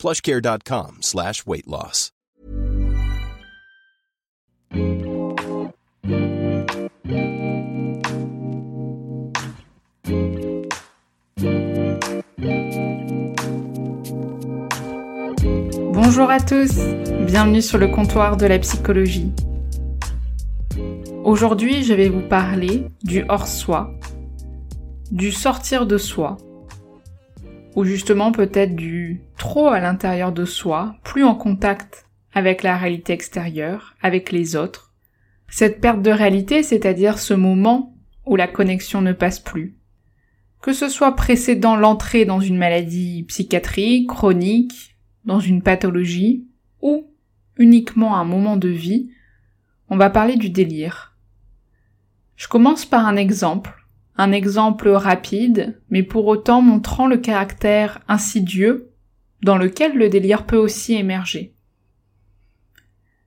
plushcare.com slash weight loss. Bonjour à tous, bienvenue sur le comptoir de la psychologie. Aujourd'hui, je vais vous parler du hors-soi, du sortir de soi, ou justement peut-être du trop à l'intérieur de soi, plus en contact avec la réalité extérieure, avec les autres. Cette perte de réalité, c'est-à-dire ce moment où la connexion ne passe plus. Que ce soit précédant l'entrée dans une maladie psychiatrique, chronique, dans une pathologie, ou uniquement un moment de vie, on va parler du délire. Je commence par un exemple, un exemple rapide, mais pour autant montrant le caractère insidieux dans lequel le délire peut aussi émerger.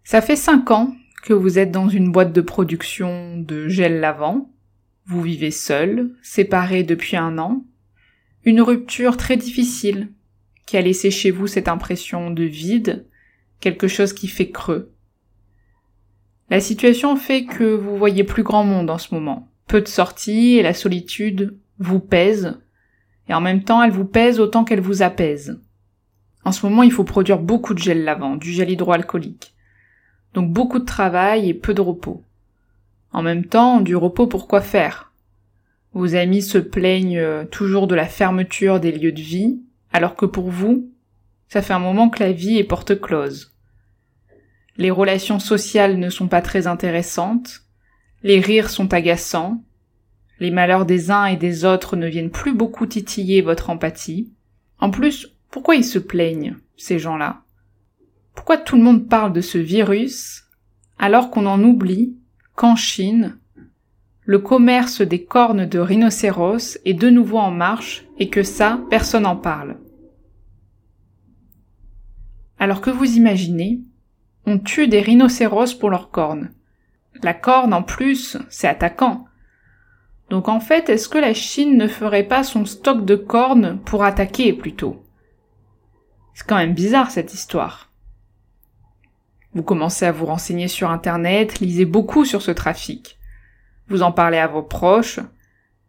Ça fait cinq ans que vous êtes dans une boîte de production de gel lavant, vous vivez seul, séparé depuis un an, une rupture très difficile qui a laissé chez vous cette impression de vide, quelque chose qui fait creux. La situation fait que vous voyez plus grand monde en ce moment. Peu de sorties et la solitude vous pèse, et en même temps elle vous pèse autant qu'elle vous apaise. En ce moment, il faut produire beaucoup de gel lavant, du gel hydroalcoolique. Donc beaucoup de travail et peu de repos. En même temps, du repos pour quoi faire? Vos amis se plaignent euh, toujours de la fermeture des lieux de vie, alors que pour vous, ça fait un moment que la vie est porte close. Les relations sociales ne sont pas très intéressantes, les rires sont agaçants, les malheurs des uns et des autres ne viennent plus beaucoup titiller votre empathie. En plus, pourquoi ils se plaignent, ces gens-là? Pourquoi tout le monde parle de ce virus alors qu'on en oublie qu'en Chine, le commerce des cornes de rhinocéros est de nouveau en marche et que ça, personne n'en parle? Alors que vous imaginez, on tue des rhinocéros pour leurs cornes. La corne, en plus, c'est attaquant. Donc en fait, est-ce que la Chine ne ferait pas son stock de cornes pour attaquer plutôt? C'est quand même bizarre cette histoire. Vous commencez à vous renseigner sur Internet, lisez beaucoup sur ce trafic. Vous en parlez à vos proches.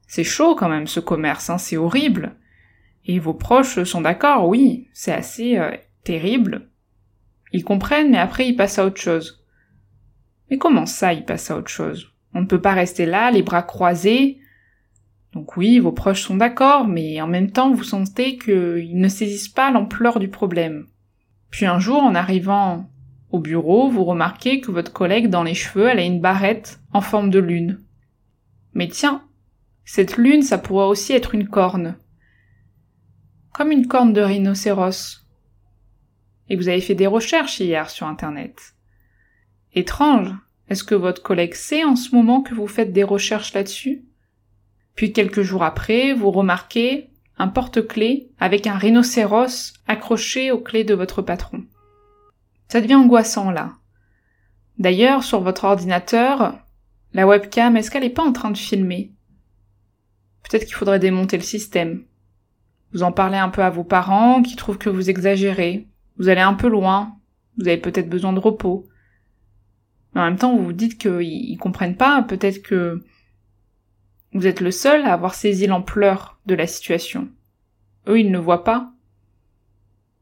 C'est chaud quand même ce commerce, hein, c'est horrible. Et vos proches sont d'accord, oui, c'est assez euh, terrible. Ils comprennent, mais après ils passent à autre chose. Mais comment ça, ils passent à autre chose? On ne peut pas rester là, les bras croisés. Donc oui, vos proches sont d'accord, mais en même temps, vous sentez qu'ils ne saisissent pas l'ampleur du problème. Puis un jour, en arrivant au bureau, vous remarquez que votre collègue dans les cheveux, elle a une barrette en forme de lune. Mais tiens, cette lune, ça pourrait aussi être une corne. Comme une corne de rhinocéros. Et vous avez fait des recherches hier sur Internet. Étrange. Est-ce que votre collègue sait en ce moment que vous faites des recherches là-dessus? Puis quelques jours après, vous remarquez un porte-clés avec un rhinocéros accroché aux clés de votre patron. Ça devient angoissant là. D'ailleurs, sur votre ordinateur, la webcam, est-ce qu'elle n'est pas en train de filmer? Peut-être qu'il faudrait démonter le système. Vous en parlez un peu à vos parents qui trouvent que vous exagérez. Vous allez un peu loin. Vous avez peut-être besoin de repos. Mais en même temps, vous vous dites qu'ils comprennent pas, peut-être que vous êtes le seul à avoir saisi l'ampleur de la situation. Eux, ils ne voient pas.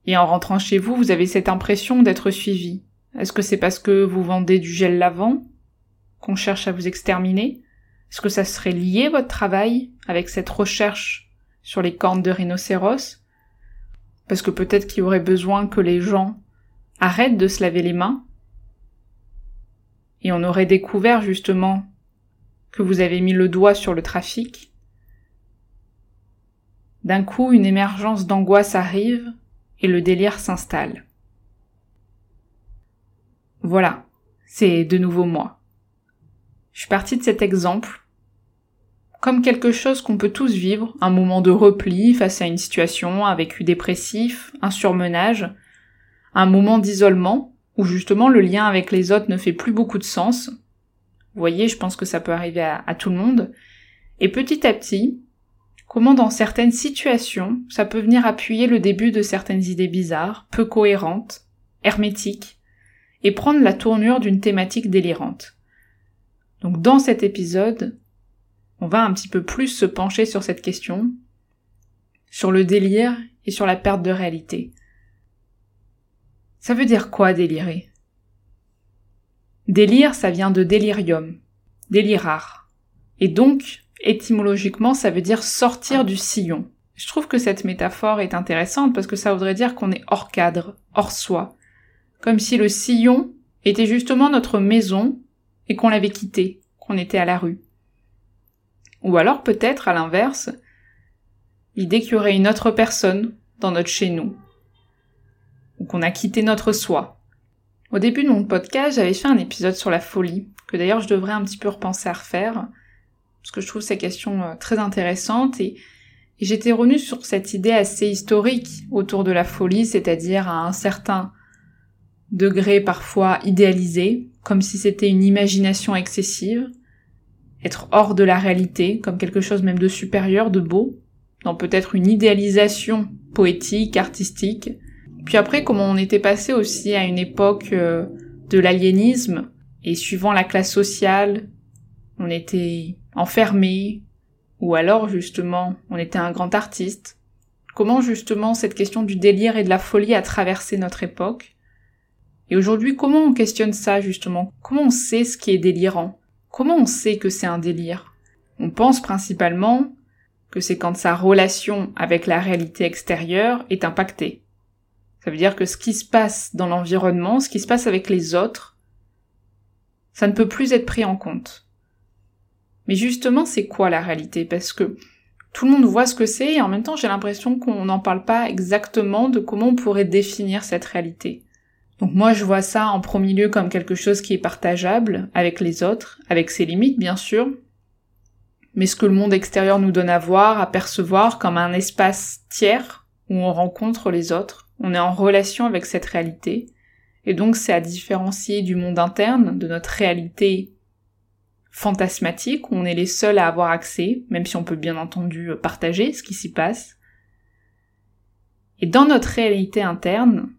Et en rentrant chez vous, vous avez cette impression d'être suivi. Est-ce que c'est parce que vous vendez du gel lavant qu'on cherche à vous exterminer? Est-ce que ça serait lié votre travail avec cette recherche sur les cornes de rhinocéros? Parce que peut-être qu'il y aurait besoin que les gens arrêtent de se laver les mains et on aurait découvert justement que vous avez mis le doigt sur le trafic. D'un coup, une émergence d'angoisse arrive et le délire s'installe. Voilà, c'est de nouveau moi. Je suis partie de cet exemple comme quelque chose qu'on peut tous vivre, un moment de repli face à une situation, un vécu dépressif, un surmenage, un moment d'isolement, où justement le lien avec les autres ne fait plus beaucoup de sens. Vous voyez, je pense que ça peut arriver à, à tout le monde. Et petit à petit, comment dans certaines situations, ça peut venir appuyer le début de certaines idées bizarres, peu cohérentes, hermétiques, et prendre la tournure d'une thématique délirante. Donc dans cet épisode, on va un petit peu plus se pencher sur cette question, sur le délire et sur la perte de réalité. Ça veut dire quoi délirer? Délire, ça vient de délirium, délirar. Et donc, étymologiquement, ça veut dire sortir du sillon. Je trouve que cette métaphore est intéressante parce que ça voudrait dire qu'on est hors cadre, hors soi. Comme si le sillon était justement notre maison et qu'on l'avait quitté, qu'on était à la rue. Ou alors peut-être, à l'inverse, l'idée qu'il y aurait une autre personne dans notre chez nous, ou qu'on a quitté notre soi. Au début de mon podcast, j'avais fait un épisode sur la folie, que d'ailleurs je devrais un petit peu repenser à refaire, parce que je trouve ces questions euh, très intéressantes, et, et j'étais revenue sur cette idée assez historique autour de la folie, c'est-à-dire à un certain degré parfois idéalisé, comme si c'était une imagination excessive, être hors de la réalité, comme quelque chose même de supérieur, de beau, dans peut-être une idéalisation poétique, artistique. Puis après, comment on était passé aussi à une époque euh, de l'aliénisme, et suivant la classe sociale, on était enfermé, ou alors justement, on était un grand artiste. Comment justement cette question du délire et de la folie a traversé notre époque? Et aujourd'hui, comment on questionne ça justement? Comment on sait ce qui est délirant? Comment on sait que c'est un délire? On pense principalement que c'est quand sa relation avec la réalité extérieure est impactée. Ça veut dire que ce qui se passe dans l'environnement, ce qui se passe avec les autres, ça ne peut plus être pris en compte. Mais justement, c'est quoi la réalité? Parce que tout le monde voit ce que c'est et en même temps j'ai l'impression qu'on n'en parle pas exactement de comment on pourrait définir cette réalité. Donc moi je vois ça en premier lieu comme quelque chose qui est partageable avec les autres, avec ses limites bien sûr, mais ce que le monde extérieur nous donne à voir, à percevoir comme un espace tiers où on rencontre les autres, on est en relation avec cette réalité, et donc c'est à différencier du monde interne, de notre réalité fantasmatique, où on est les seuls à avoir accès, même si on peut bien entendu partager ce qui s'y passe. Et dans notre réalité interne,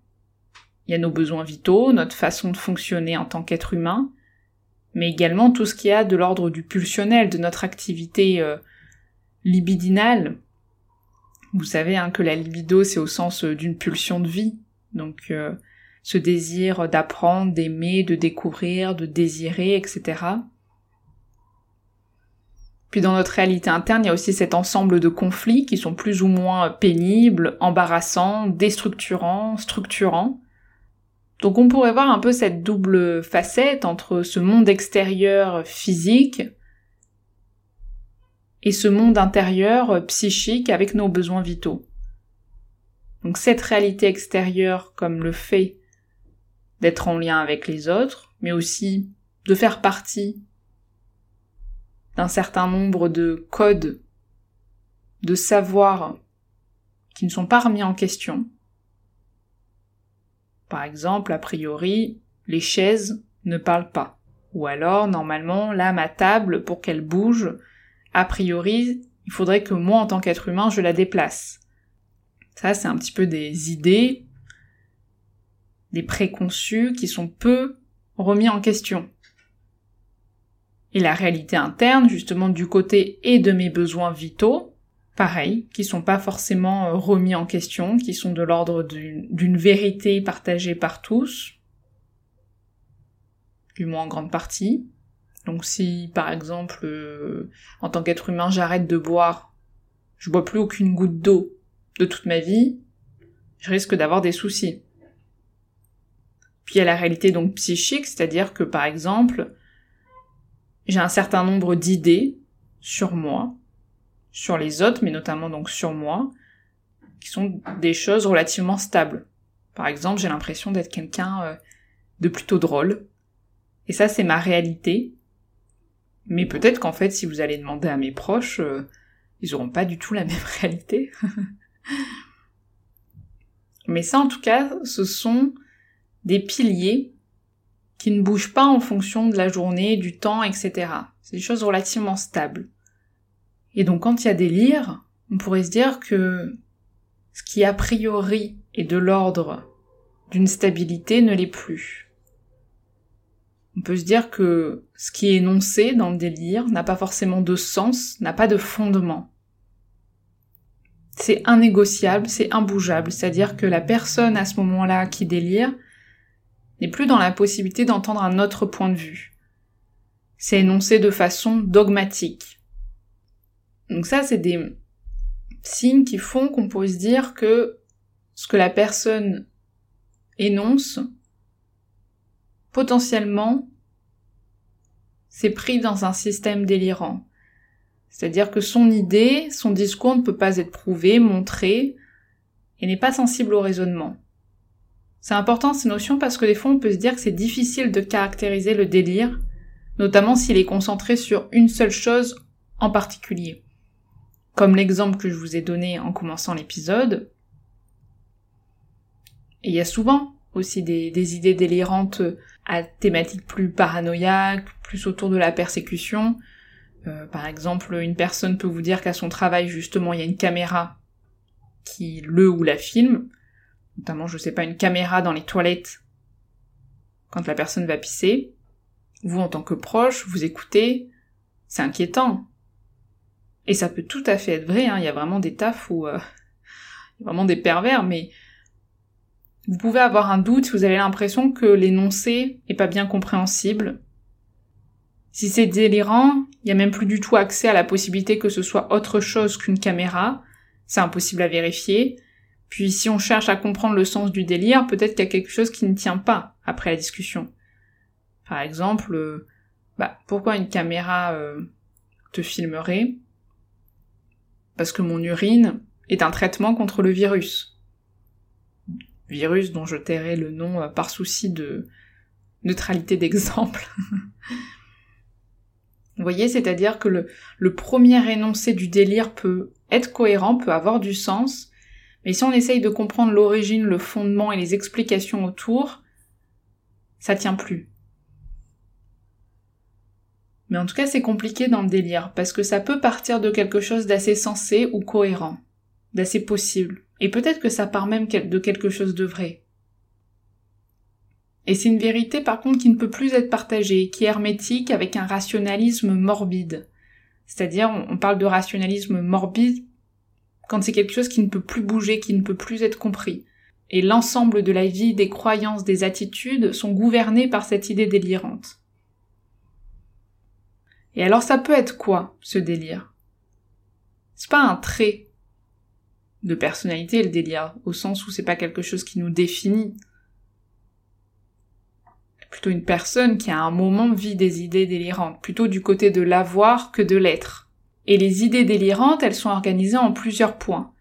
il y a nos besoins vitaux, notre façon de fonctionner en tant qu'être humain, mais également tout ce qui a de l'ordre du pulsionnel, de notre activité euh, libidinale. Vous savez hein, que la libido, c'est au sens euh, d'une pulsion de vie, donc euh, ce désir d'apprendre, d'aimer, de découvrir, de désirer, etc. Puis dans notre réalité interne, il y a aussi cet ensemble de conflits qui sont plus ou moins pénibles, embarrassants, déstructurants, structurants, donc on pourrait voir un peu cette double facette entre ce monde extérieur physique et ce monde intérieur psychique avec nos besoins vitaux. Donc cette réalité extérieure comme le fait d'être en lien avec les autres, mais aussi de faire partie d'un certain nombre de codes, de savoirs qui ne sont pas remis en question, par exemple, a priori, les chaises ne parlent pas. Ou alors, normalement, là, ma table, pour qu'elle bouge, a priori, il faudrait que moi, en tant qu'être humain, je la déplace. Ça, c'est un petit peu des idées, des préconçus qui sont peu remis en question. Et la réalité interne, justement, du côté et de mes besoins vitaux, pareil, qui sont pas forcément euh, remis en question, qui sont de l'ordre d'une vérité partagée par tous, du moins en grande partie. Donc si, par exemple, euh, en tant qu'être humain, j'arrête de boire, je bois plus aucune goutte d'eau de toute ma vie, je risque d'avoir des soucis. Puis il y a la réalité donc psychique, c'est-à-dire que par exemple, j'ai un certain nombre d'idées sur moi, sur les autres, mais notamment donc sur moi, qui sont des choses relativement stables. Par exemple, j'ai l'impression d'être quelqu'un euh, de plutôt drôle. Et ça, c'est ma réalité. Mais peut-être qu'en fait, si vous allez demander à mes proches, euh, ils auront pas du tout la même réalité. Mais ça, en tout cas, ce sont des piliers qui ne bougent pas en fonction de la journée, du temps, etc. C'est des choses relativement stables. Et donc quand il y a des lires, on pourrait se dire que ce qui a priori est de l'ordre d'une stabilité ne l'est plus. On peut se dire que ce qui est énoncé dans le délire n'a pas forcément de sens, n'a pas de fondement. C'est innégociable, c'est imbougeable, c'est-à-dire que la personne à ce moment-là qui délire n'est plus dans la possibilité d'entendre un autre point de vue. C'est énoncé de façon dogmatique. Donc ça, c'est des signes qui font qu'on pourrait se dire que ce que la personne énonce, potentiellement, c'est pris dans un système délirant. C'est-à-dire que son idée, son discours ne peut pas être prouvé, montré, et n'est pas sensible au raisonnement. C'est important ces notions parce que des fois on peut se dire que c'est difficile de caractériser le délire, notamment s'il est concentré sur une seule chose en particulier. Comme l'exemple que je vous ai donné en commençant l'épisode. Et il y a souvent aussi des, idées délirantes à thématique plus paranoïaque, plus autour de la persécution, euh, par exemple, une personne peut vous dire qu'à son travail, justement, il y a une caméra qui le ou la filme, notamment, je sais pas, une caméra dans les toilettes quand la personne va pisser. Vous, en tant que proche, vous écoutez, c'est inquiétant. Et ça peut tout à fait être vrai, hein. il y a vraiment des tafs où... Euh, vraiment des pervers, mais vous pouvez avoir un doute si vous avez l'impression que l'énoncé est pas bien compréhensible, si c'est délirant, il n'y a même plus du tout accès à la possibilité que ce soit autre chose qu'une caméra. C'est impossible à vérifier. Puis si on cherche à comprendre le sens du délire, peut-être qu'il y a quelque chose qui ne tient pas après la discussion. Par exemple, euh, bah, pourquoi une caméra euh, te filmerait? Parce que mon urine est un traitement contre le virus. Virus dont je tairai le nom euh, par souci de neutralité d'exemple. Vous voyez, c'est-à-dire que le, premier énoncé du délire peut être cohérent, peut avoir du sens, mais si on essaye de comprendre l'origine, le fondement et les explications autour, ça tient plus. Mais en tout cas, c'est compliqué dans le délire, parce que ça peut partir de quelque chose d'assez sensé ou cohérent, d'assez possible, et peut-être que ça part même de quelque chose de vrai. Et c'est une vérité par contre qui ne peut plus être partagée, qui est hermétique avec un rationalisme morbide. C'est-à-dire, on parle de rationalisme morbide quand c'est quelque chose qui ne peut plus bouger, qui ne peut plus être compris. Et l'ensemble de la vie, des croyances, des attitudes sont gouvernés par cette idée délirante. Et alors ça peut être quoi, ce délire? C'est pas un trait de personnalité, le délire, au sens où c'est pas quelque chose qui nous définit, plutôt une personne qui à un moment vit des idées délirantes, plutôt du côté de l'avoir que de l'être. Et les idées délirantes, elles sont organisées en plusieurs points.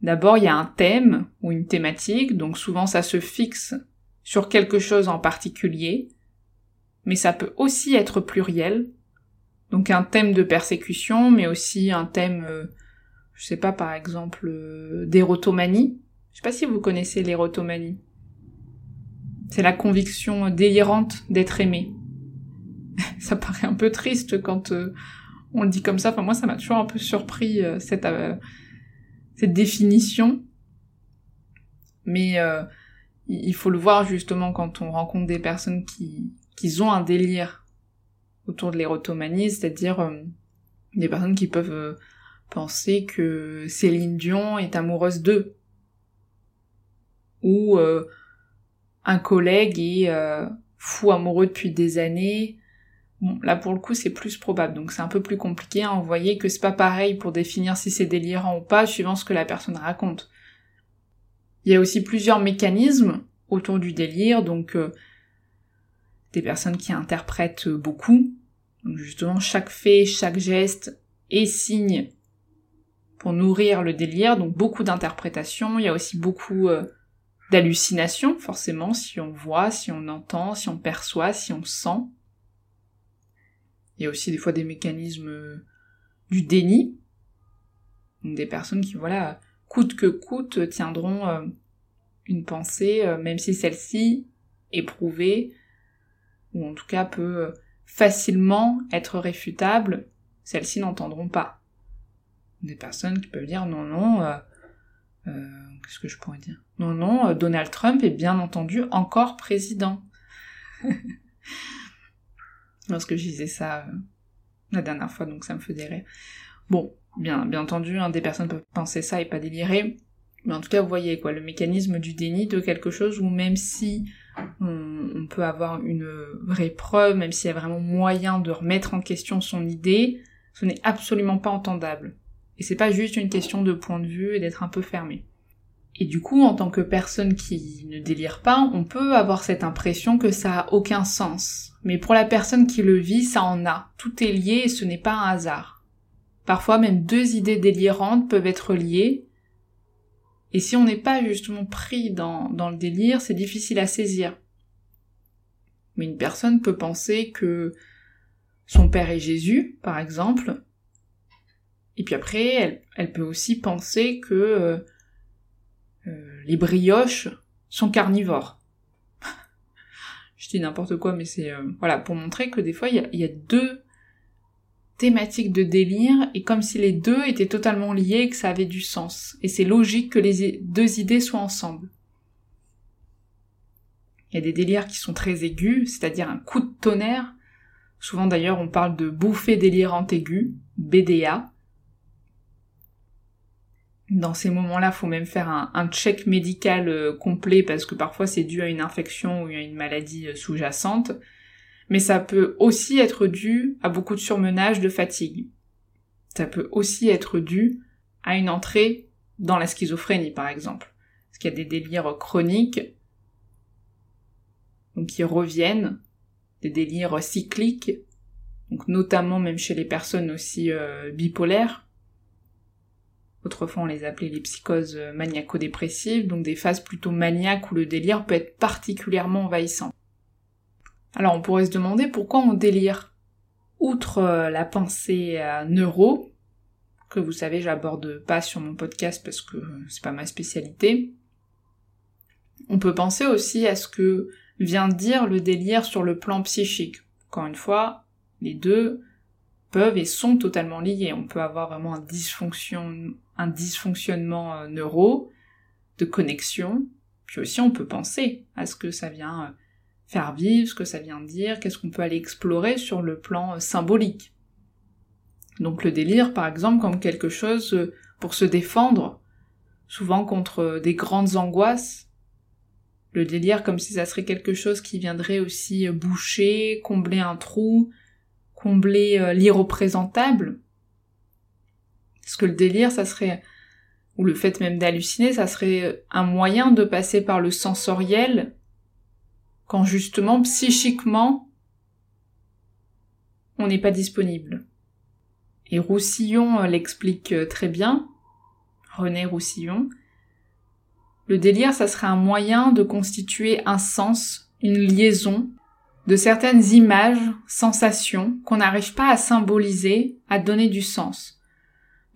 D'abord, il y a un thème ou une thématique, donc souvent ça se fixe sur quelque chose en particulier, mais ça peut aussi être pluriel, donc un thème de persécution, mais aussi un thème, euh, je sais pas, par exemple, euh, d'érotomanie. Je sais pas si vous connaissez l'érotomanie. C'est la conviction délirante d'être aimé. ça paraît un peu triste quand euh, on le dit comme ça. Enfin, moi, ça m'a toujours un peu surpris euh, cette, euh, cette définition. Mais il faut le voir justement quand on rencontre des personnes qui, qui ont un délire autour de l'érotomanie, c'est-à-dire des personnes qui peuvent penser que Céline Dion est amoureuse d'eux. Ou un collègue est euh, fou amoureux depuis des années. Bon, là pour le coup c'est plus probable, donc c'est un peu plus compliqué. Hein. Vous voyez que c'est pas pareil pour définir si c'est délirant ou pas, suivant ce que la personne raconte. Il y a aussi plusieurs mécanismes autour du délire, donc euh, des personnes qui interprètent beaucoup. Donc justement, chaque fait, chaque geste est signe pour nourrir le délire, donc beaucoup d'interprétations. Il y a aussi beaucoup euh, d'hallucination, forcément, si on voit, si on entend, si on perçoit, si on sent. Il y a aussi des fois des mécanismes du déni. des personnes qui, voilà, coûte que coûte, tiendront euh, une pensée, euh, même si celle-ci est prouvée, ou en tout cas peut euh, facilement être réfutable, celles-ci n'entendront pas. Des personnes qui peuvent dire non, non, qu'est-ce que je pourrais dire? Non, non, Donald Trump est bien entendu encore président. Lorsque je disais ça la dernière fois, donc ça me faisait rire. Bon, bien, bien entendu, hein, des personnes peuvent penser ça et pas délirer, mais en tout cas, vous voyez quoi, le mécanisme du déni de quelque chose où même si on, peut avoir une vraie preuve, même s'il y a vraiment moyen de remettre en question son idée, ce n'est absolument pas entendable. Et c'est pas juste une question de point de vue et d'être un peu fermé. Et du coup, en tant que personne qui ne délire pas, on peut avoir cette impression que ça a aucun sens. Mais pour la personne qui le vit, ça en a. Tout est lié et ce n'est pas un hasard. Parfois même deux idées délirantes peuvent être liées. Et si on n'est pas justement pris dans, dans le délire, c'est difficile à saisir. Mais une personne peut penser que son père est Jésus, par exemple. Et puis après, elle, peut aussi penser que euh, euh, les brioches sont carnivores. Je dis n'importe quoi, mais c'est euh, voilà pour montrer que des fois il y a, deux thématiques de délire et comme si les deux étaient totalement liés et que ça avait du sens. Et c'est logique que les deux idées soient ensemble. Il y a des délires qui sont très aigus, c'est-à-dire un coup de tonnerre. Souvent d'ailleurs on parle de bouffée délirante aiguë, BDA, dans ces moments-là, faut même faire un, check médical euh, complet parce que parfois c'est dû à une infection ou à une maladie euh, sous-jacente. Mais ça peut aussi être dû à beaucoup de surmenage, de fatigue. Ça peut aussi être dû à une entrée dans la schizophrénie, par exemple. Parce qu'il y a des délires chroniques, donc qui reviennent, des délires cycliques, donc notamment même chez les personnes aussi euh, bipolaires, Autrefois, on les appelait les psychoses maniaco-dépressives, donc des phases plutôt maniaques où le délire peut être particulièrement envahissant. Alors on pourrait se demander pourquoi on délire. Outre euh, la pensée neuro, que vous savez j'aborde pas sur mon podcast parce que c'est pas ma spécialité, on peut penser aussi à ce que vient dire le délire sur le plan psychique. Encore une fois, les deux peuvent et sont totalement liés. On peut avoir vraiment un, dysfonction, un dysfonctionnement euh, neuro, de connexion, puis aussi on peut penser à ce que ça vient euh, faire vivre, ce que ça vient dire, qu'est-ce qu'on peut aller explorer sur le plan euh, symbolique. Donc le délire, par exemple, comme quelque chose pour se défendre, souvent contre des grandes angoisses. Le délire comme si ça serait quelque chose qui viendrait aussi boucher, combler un trou, combler l'irreprésentable. Parce que le délire, ça serait, ou le fait même d'halluciner, ça serait un moyen de passer par le sensoriel quand justement psychiquement on n'est pas disponible. Et Roussillon euh, l'explique euh, très bien, René Roussillon. Le délire, ça serait un moyen de constituer un sens, une liaison de certaines images, sensations qu'on n'arrive pas à symboliser, à donner du sens.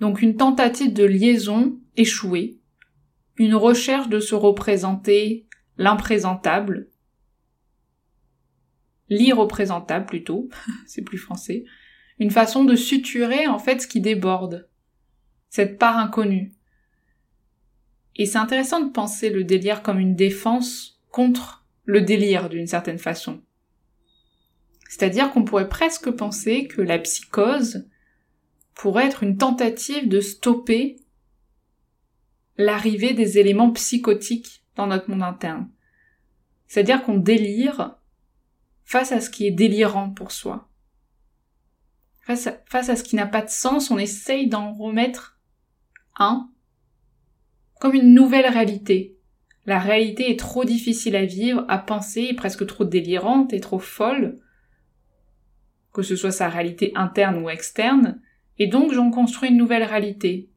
Donc une tentative de liaison échouée, une recherche de se représenter l'imprésentable, l'irreprésentable plutôt, c'est plus français, une façon de suturer en fait ce qui déborde, cette part inconnue. Et c'est intéressant de penser le délire comme une défense contre le délire d'une certaine façon. C'est-à-dire qu'on pourrait presque penser que la psychose pourrait être une tentative de stopper l'arrivée des éléments psychotiques dans notre monde interne. C'est-à-dire qu'on délire face à ce qui est délirant pour soi. Face à, ce qui n'a pas de sens, on essaye d'en remettre un comme une nouvelle réalité. La réalité est trop difficile à vivre, à penser, presque trop délirante et trop folle que ce soit sa réalité interne ou externe, et donc j'en construis une nouvelle réalité,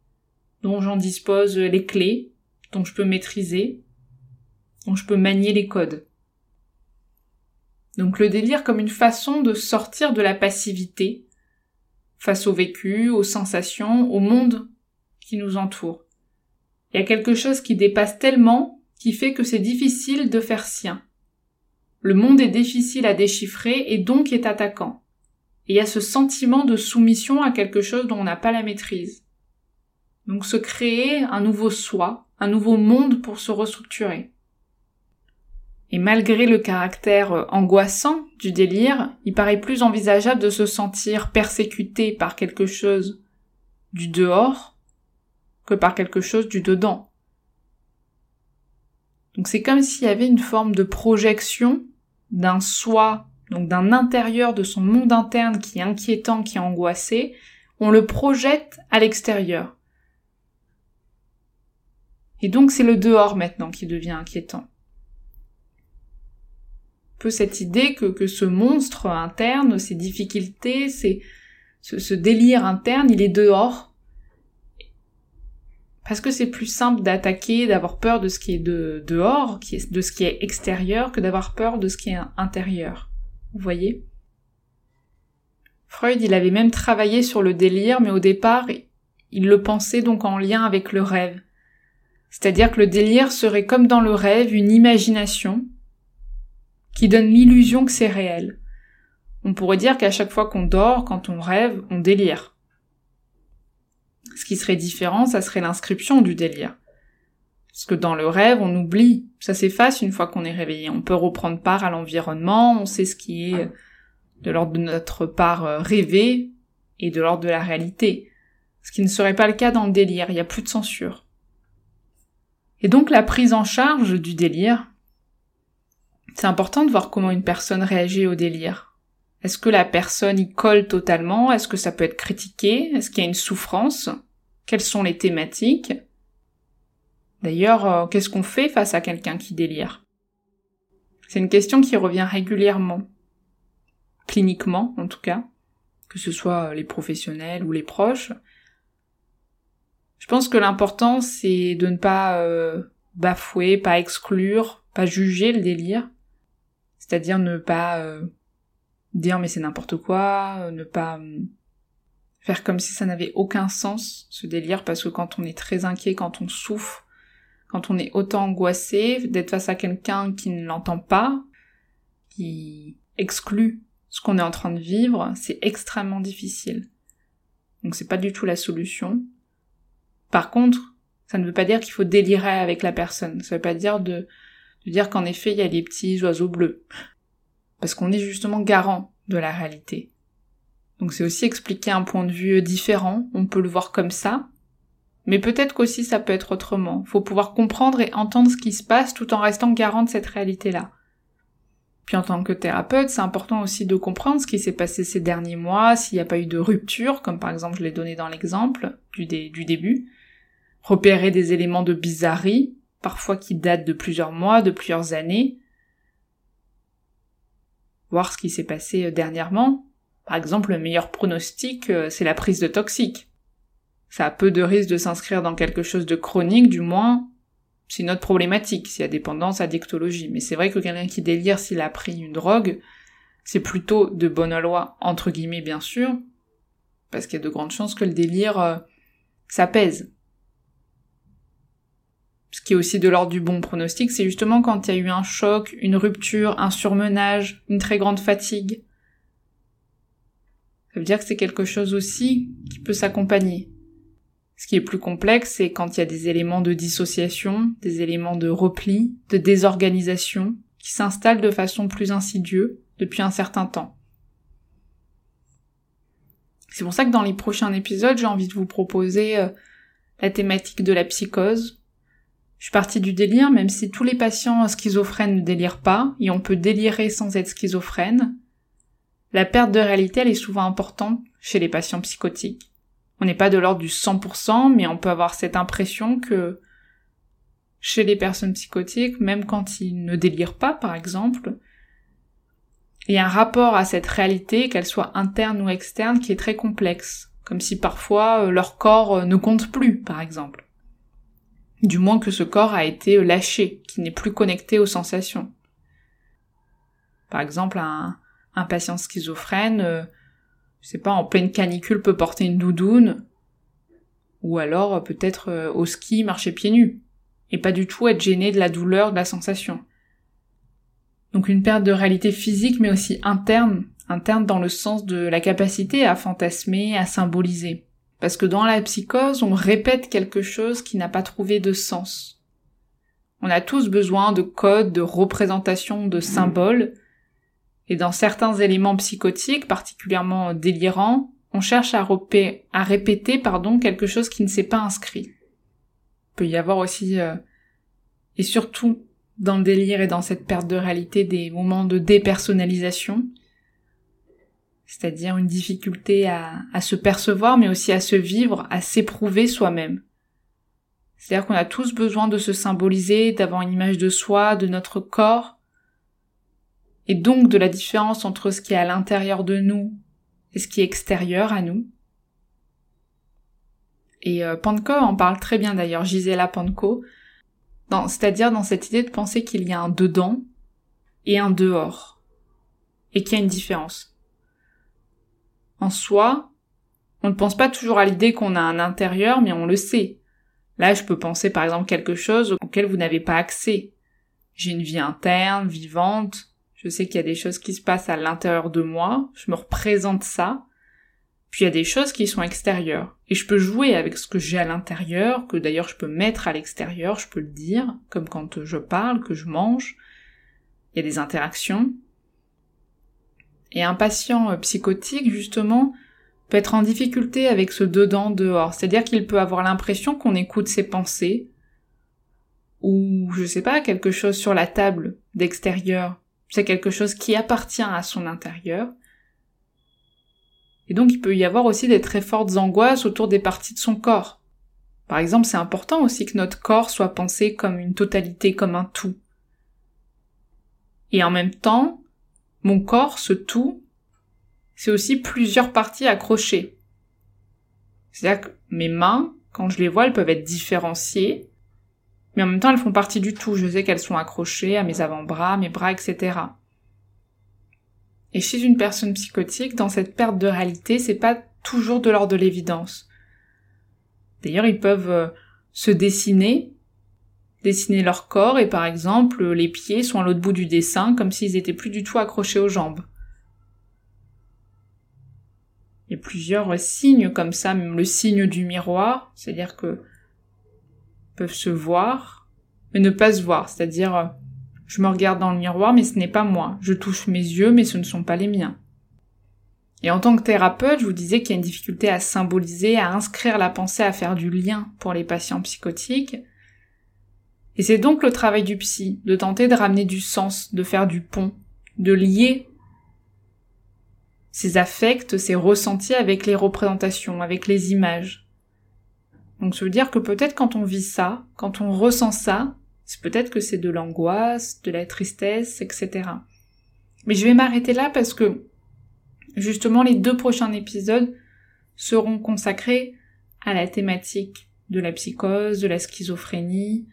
dont j'en dispose les clés, dont je peux maîtriser, dont je peux manier les codes. Donc le délire comme une façon de sortir de la passivité face au vécu, aux sensations, au monde qui nous entoure. Il y a quelque chose qui dépasse tellement qui fait que c'est difficile de faire sien. Le monde est difficile à déchiffrer et donc est attaquant. Et il y a ce sentiment de soumission à quelque chose dont on n'a pas la maîtrise. Donc se créer un nouveau soi, un nouveau monde pour se restructurer. Et malgré le caractère euh, angoissant du délire, il paraît plus envisageable de se sentir persécuté par quelque chose du dehors que par quelque chose du dedans. Donc c'est comme s'il y avait une forme de projection d'un soi, donc d'un intérieur de son monde interne qui est inquiétant, qui est angoissé, on le projette à l'extérieur. Et donc c'est le dehors maintenant qui devient inquiétant. Peu cette idée que, ce monstre interne, ces difficultés, ce, délire interne, il est dehors. Parce que c'est plus simple d'attaquer, d'avoir peur de ce qui est de, dehors, de ce qui est extérieur, que d'avoir peur de ce qui est intérieur. Vous voyez? Freud, il avait même travaillé sur le délire, mais au départ, il le pensait donc en lien avec le rêve. C'est-à-dire que le délire serait comme dans le rêve une imagination qui donne l'illusion que c'est réel. On pourrait dire qu'à chaque fois qu'on dort, quand on rêve, on délire. Ce qui serait différent, ça serait l'inscription du délire. Parce que dans le rêve, on oublie, ça s'efface une fois qu'on est réveillé. On peut reprendre part à l'environnement, on sait ce qui est de l'ordre de notre part euh, rêvée et de l'ordre de la réalité. Ce qui ne serait pas le cas dans le délire, il n'y a plus de censure. Et donc la prise en charge du délire, c'est important de voir comment une personne réagit au délire. Est-ce que la personne y colle totalement? Est-ce que ça peut être critiqué? Est-ce qu'il y a une souffrance? Quelles sont les thématiques? D'ailleurs, euh, qu'est-ce qu'on fait face à quelqu'un qui délire? C'est une question qui revient régulièrement, cliniquement en tout cas, que ce soit les professionnels ou les proches. Je pense que l'important, c'est de ne pas euh, bafouer, pas exclure, pas juger le délire. C'est-à-dire ne pas euh, dire mais c'est n'importe quoi, euh, ne pas faire comme si ça n'avait aucun sens, ce délire, parce que quand on est très inquiet, quand on souffre, quand on est autant angoissé, d'être face à quelqu'un qui ne l'entend pas, qui exclut ce qu'on est en train de vivre, c'est extrêmement difficile. Donc c'est pas du tout la solution. Par contre, ça ne veut pas dire qu'il faut délirer avec la personne. Ça veut pas dire de, dire qu'en effet il y a des petits oiseaux bleus. Parce qu'on est justement garant de la réalité. Donc c'est aussi expliquer un point de vue différent, on peut le voir comme ça, mais peut-être qu'aussi ça peut être autrement. Faut pouvoir comprendre et entendre ce qui se passe tout en restant garant de cette réalité-là. Puis en tant que thérapeute, c'est important aussi de comprendre ce qui s'est passé ces derniers mois, s'il n'y a pas eu de rupture, comme par exemple je l'ai donné dans l'exemple du, du début, repérer des éléments de bizarrerie, parfois qui datent de plusieurs mois, de plusieurs années, voir ce qui s'est passé euh, dernièrement. Par exemple, le meilleur pronostic, euh, c'est la prise de toxiques. Ça a peu de risque de s'inscrire dans quelque chose de chronique, du moins, c'est une autre problématique, s'il y a dépendance à dictologie. Mais c'est vrai que quelqu'un qui délire s'il a pris une drogue, c'est plutôt de bonne loi, entre guillemets bien sûr, parce qu'il y a de grandes chances que le délire euh, s'apaise ce qui est aussi de l'ordre du bon pronostic, c'est justement quand il y a eu un choc, une rupture, un surmenage, une très grande fatigue. Ça veut dire que c'est quelque chose aussi qui peut s'accompagner. Ce qui est plus complexe, c'est quand il y a des éléments de dissociation, des éléments de repli, de désorganisation, qui s'installent de façon plus insidieuse depuis un certain temps. C'est pour ça que dans les prochains épisodes, j'ai envie de vous proposer euh, la thématique de la psychose, je suis partie du délire, même si tous les patients schizophrènes ne délirent pas, et on peut délirer sans être schizophrène, la perte de réalité, elle est souvent importante chez les patients psychotiques. On n'est pas de l'ordre du 100%, mais on peut avoir cette impression que chez les personnes psychotiques, même quand ils ne délirent pas, par exemple, il y a un rapport à cette réalité, qu'elle soit interne ou externe, qui est très complexe, comme si parfois euh, leur corps euh, ne compte plus, par exemple. Du moins que ce corps a été lâché, qui n'est plus connecté aux sensations. Par exemple, un, un patient schizophrène, euh, je sais pas, en pleine canicule peut porter une doudoune, ou alors peut-être euh, au ski marcher pieds nus, et pas du tout être gêné de la douleur, de la sensation. Donc une perte de réalité physique mais aussi interne, interne dans le sens de la capacité à fantasmer, à symboliser. Parce que dans la psychose, on répète quelque chose qui n'a pas trouvé de sens. On a tous besoin de codes, de représentations, de symboles, et dans certains éléments psychotiques, particulièrement délirants, on cherche à, à répéter pardon, quelque chose qui ne s'est pas inscrit. Il peut y avoir aussi, euh, et surtout dans le délire et dans cette perte de réalité, des moments de dépersonnalisation, c'est-à-dire une difficulté à, à se percevoir, mais aussi à se vivre, à s'éprouver soi-même. C'est-à-dire qu'on a tous besoin de se symboliser, d'avoir une image de soi, de notre corps, et donc de la différence entre ce qui est à l'intérieur de nous et ce qui est extérieur à nous. Et euh, Panko en parle très bien d'ailleurs, Gisela Panko, c'est-à-dire dans cette idée de penser qu'il y a un dedans et un dehors, et qu'il y a une différence. En soi, on ne pense pas toujours à l'idée qu'on a un intérieur, mais on le sait. Là, je peux penser par exemple quelque chose auquel vous n'avez pas accès. J'ai une vie interne, vivante, je sais qu'il y a des choses qui se passent à l'intérieur de moi, je me représente ça, puis il y a des choses qui sont extérieures. Et je peux jouer avec ce que j'ai à l'intérieur, que d'ailleurs je peux mettre à l'extérieur, je peux le dire, comme quand je parle, que je mange. Il y a des interactions. Et un patient euh, psychotique, justement, peut être en difficulté avec ce dedans dehors. C'est-à-dire qu'il peut avoir l'impression qu'on écoute ses pensées, ou, je sais pas, quelque chose sur la table d'extérieur c'est quelque chose qui appartient à son intérieur. Et donc il peut y avoir aussi des très fortes angoisses autour des parties de son corps. Par exemple, c'est important aussi que notre corps soit pensé comme une totalité, comme un tout. Et en même temps, mon corps, ce tout, c'est aussi plusieurs parties accrochées. C'est-à-dire que mes mains, quand je les vois, elles peuvent être différenciées, mais en même temps elles font partie du tout. Je sais qu'elles sont accrochées à mes avant-bras, mes bras, etc. Et chez une personne psychotique, dans cette perte de réalité, c'est pas toujours de l'ordre de l'évidence. D'ailleurs, ils peuvent euh, se dessiner, dessiner leur corps, et par exemple, les pieds sont à l'autre bout du dessin, comme s'ils étaient plus du tout accrochés aux jambes. Il y a plusieurs signes comme ça, même le signe du miroir, c'est-à-dire que peuvent se voir, mais ne pas se voir, c'est-à-dire euh, je me regarde dans le miroir, mais ce n'est pas moi. Je touche mes yeux, mais ce ne sont pas les miens. Et en tant que thérapeute, je vous disais qu'il y a une difficulté à symboliser, à inscrire la pensée, à faire du lien pour les patients psychotiques. Et c'est donc le travail du psy, de tenter de ramener du sens, de faire du pont, de lier ses affects, ses ressentis avec les représentations, avec les images. Donc ça veut dire que peut-être quand on vit ça, quand on ressent ça, c'est peut-être que c'est de l'angoisse, de la tristesse, etc. Mais je vais m'arrêter là parce que justement les deux prochains épisodes seront consacrés à la thématique de la psychose, de la schizophrénie,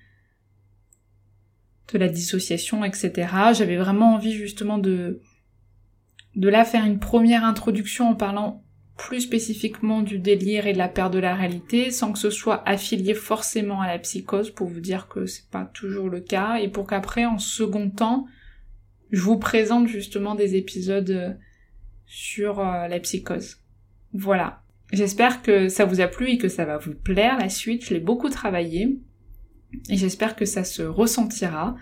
de la dissociation, etc. J'avais vraiment envie justement de de là faire une première introduction en parlant plus spécifiquement du délire et de la perte de la réalité, sans que ce soit affilié forcément à la psychose, pour vous dire que c'est pas toujours le cas, et pour qu'après, en second temps, je vous présente justement des épisodes euh, sur euh, la psychose. Voilà. J'espère que ça vous a plu et que ça va vous plaire la suite. Je l'ai beaucoup travaillé et j'espère que ça se ressentira.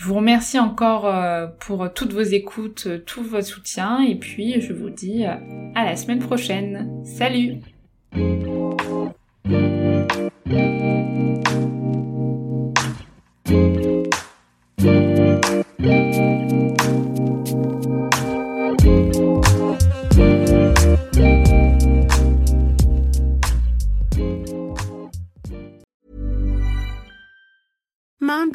Je vous remercie encore euh, pour euh, toutes vos écoutes, euh, tout votre soutien et puis je vous dis à la semaine prochaine. Salut